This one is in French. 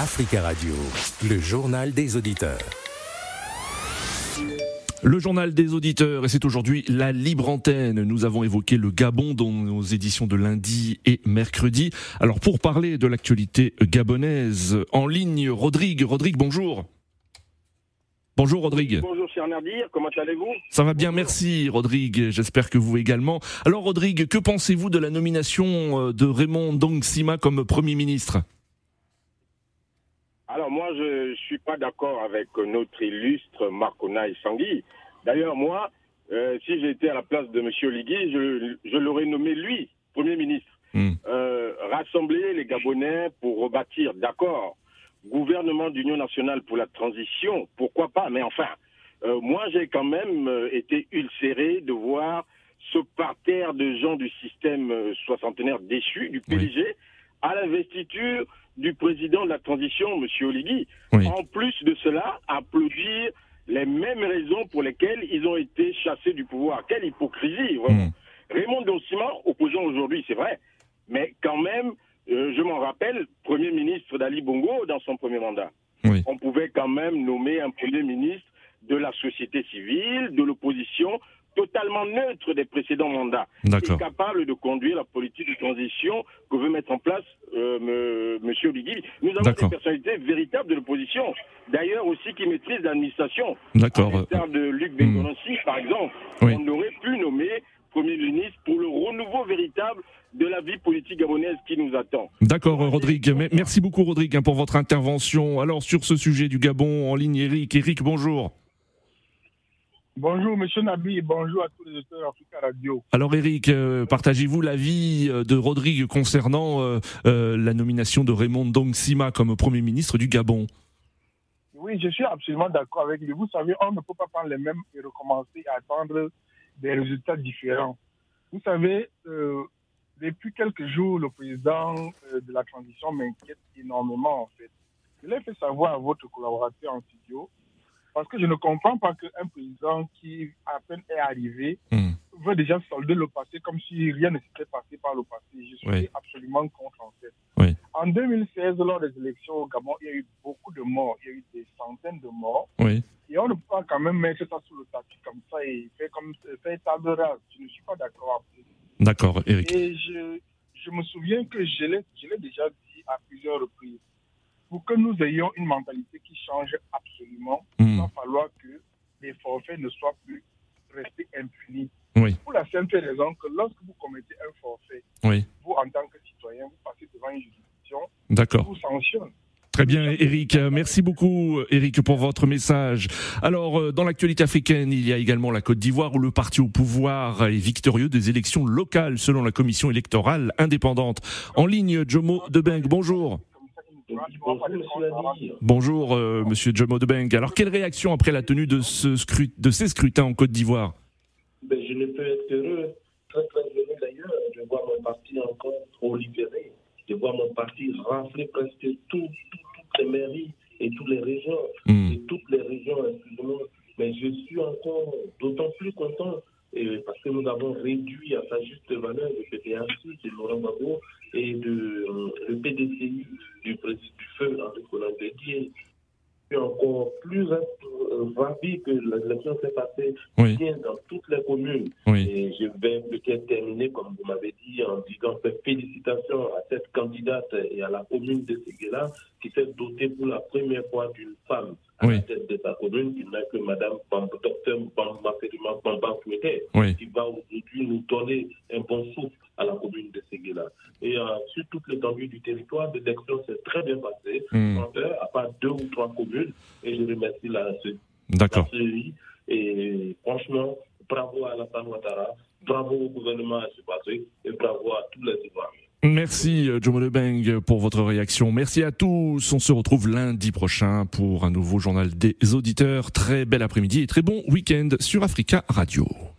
Africa Radio, le journal des auditeurs. Le journal des auditeurs, et c'est aujourd'hui la libre antenne. Nous avons évoqué le Gabon dans nos éditions de lundi et mercredi. Alors pour parler de l'actualité gabonaise, en ligne, Rodrigue. Rodrigue, bonjour. Bonjour Rodrigue. Bonjour cher Nadir, comment allez-vous? Ça va bien, merci Rodrigue, j'espère que vous également. Alors Rodrigue, que pensez-vous de la nomination euh, de Raymond Dongsima comme Premier ministre? Alors moi je ne suis pas d'accord avec notre illustre Marcona Sangui. D'ailleurs moi, euh, si j'étais à la place de M. Ligui, je, je l'aurais nommé lui, Premier ministre. Hmm. Euh, rassembler les Gabonais pour rebâtir, d'accord, gouvernement d'union nationale pour la transition, pourquoi pas, mais enfin, euh, moi j'ai quand même été ulcéré de voir ce parterre de gens du système soixantenaire déchu, du PDG, à l'investiture du président de la transition, M. Oligui. En plus de cela, applaudir les mêmes raisons pour lesquelles ils ont été chassés du pouvoir. Quelle hypocrisie, vraiment. Mm. Raymond Dossima, opposant aujourd'hui, c'est vrai, mais quand même, euh, je m'en rappelle, Premier ministre d'Ali Bongo dans son premier mandat. On pouvait quand même nommer un Premier ministre de la société civile, de l'opposition, totalement neutre des précédents mandats, et capable de conduire la politique de transition que veut mettre en place euh, M. Oligui. Nous avons des personnalités véritables de l'opposition, d'ailleurs aussi qui maîtrisent l'administration. D'accord. À de Luc Bengonansi, par exemple, on aurait pu nommer Premier ministre pour le renouveau véritable de la vie politique gabonaise qui nous attend. D'accord, Rodrigue. Merci beaucoup, Rodrigue, hein, pour votre intervention. Alors, sur ce sujet du Gabon, en ligne, Eric. Eric, bonjour. Bonjour, monsieur Nabi, et bonjour à tous les auditeurs Africa Radio. Alors, Eric, euh, partagez-vous l'avis euh, de Rodrigue concernant euh, la nomination de Raymond Dongsima comme Premier ministre du Gabon? Oui, je suis absolument d'accord avec lui. Vous savez, on ne peut pas prendre les mêmes et recommencer à attendre des résultats différents. Vous savez, depuis quelques jours, le président de la transition m'inquiète énormément, en fait. Je l'ai fait savoir à votre collaborateur en studio, parce que je ne comprends pas qu'un président qui à peine est arrivé hmm. veut déjà solder le passé comme si rien ne s'était passé par le passé. Je suis absolument contre, en fait. En 2016, lors des élections au Gabon, il y a eu beaucoup de morts. Il y a eu des centaines de morts. Et on ne peut pas quand même mettre ça sous le tapis comme ça et faire, comme, faire table rase. Je ne suis pas d'accord avec D'accord, Eric. Et je, je me souviens que je l'ai déjà dit à plusieurs reprises. Pour que nous ayons une mentalité qui change absolument, il hmm. va falloir que les forfaits ne soient plus restés impunis. Oui. Pour la simple raison que lorsque vous commettez un forfait, oui. vous, en tant que citoyen, vous passez devant une juridiction, vous sanctionne. Très bien, Eric. Merci beaucoup, Eric, pour votre message. Alors, euh, dans l'actualité africaine, il y a également la Côte d'Ivoire où le parti au pouvoir est victorieux des élections locales selon la commission électorale indépendante. En ligne, Jomo Debeng, bonjour. Bonjour, euh, monsieur Jomo Debeng. Alors, quelle réaction après la tenue de, ce de ces scrutins en Côte d'Ivoire? Ben, Je ne peux être heureux, très très heureux d'ailleurs, de voir mon parti encore trop libéré de voir mon parti rafler presque tout, toutes les mairies et toutes les régions, hmm. et toutes les régions, excusez-moi. Mais je suis encore d'autant plus content parce que nous avons réduit à sa juste valeur le PPAC de Laurent Gbagbo et de, euh, le PDCI du président du feu, Henri Conan Dédier, encore plus ravi que l'élection s'est passée bien dans toutes les communes. Et je vais peut-être terminer, comme vous m'avez dit, en disant félicitations à cette candidate et à la commune de Séguéla qui s'est dotée pour la première fois d'une femme à la tête de sa commune, qui n'a que Mme Dr Bamba qui va aujourd'hui nous donner un bon souffle à la commune de Séguéla. Et euh, sur toute l'étendue du territoire, l'élection s'est très bien passée, mmh. à part deux ou trois communes, et je remercie la, D'accord. Et franchement, bravo à la Ouattara, bravo au gouvernement à et bravo à tous les Ivoiriens. Merci euh, Jomo Lebeng pour votre réaction. Merci à tous. On se retrouve lundi prochain pour un nouveau journal des auditeurs. Très bel après-midi et très bon week-end sur Africa Radio.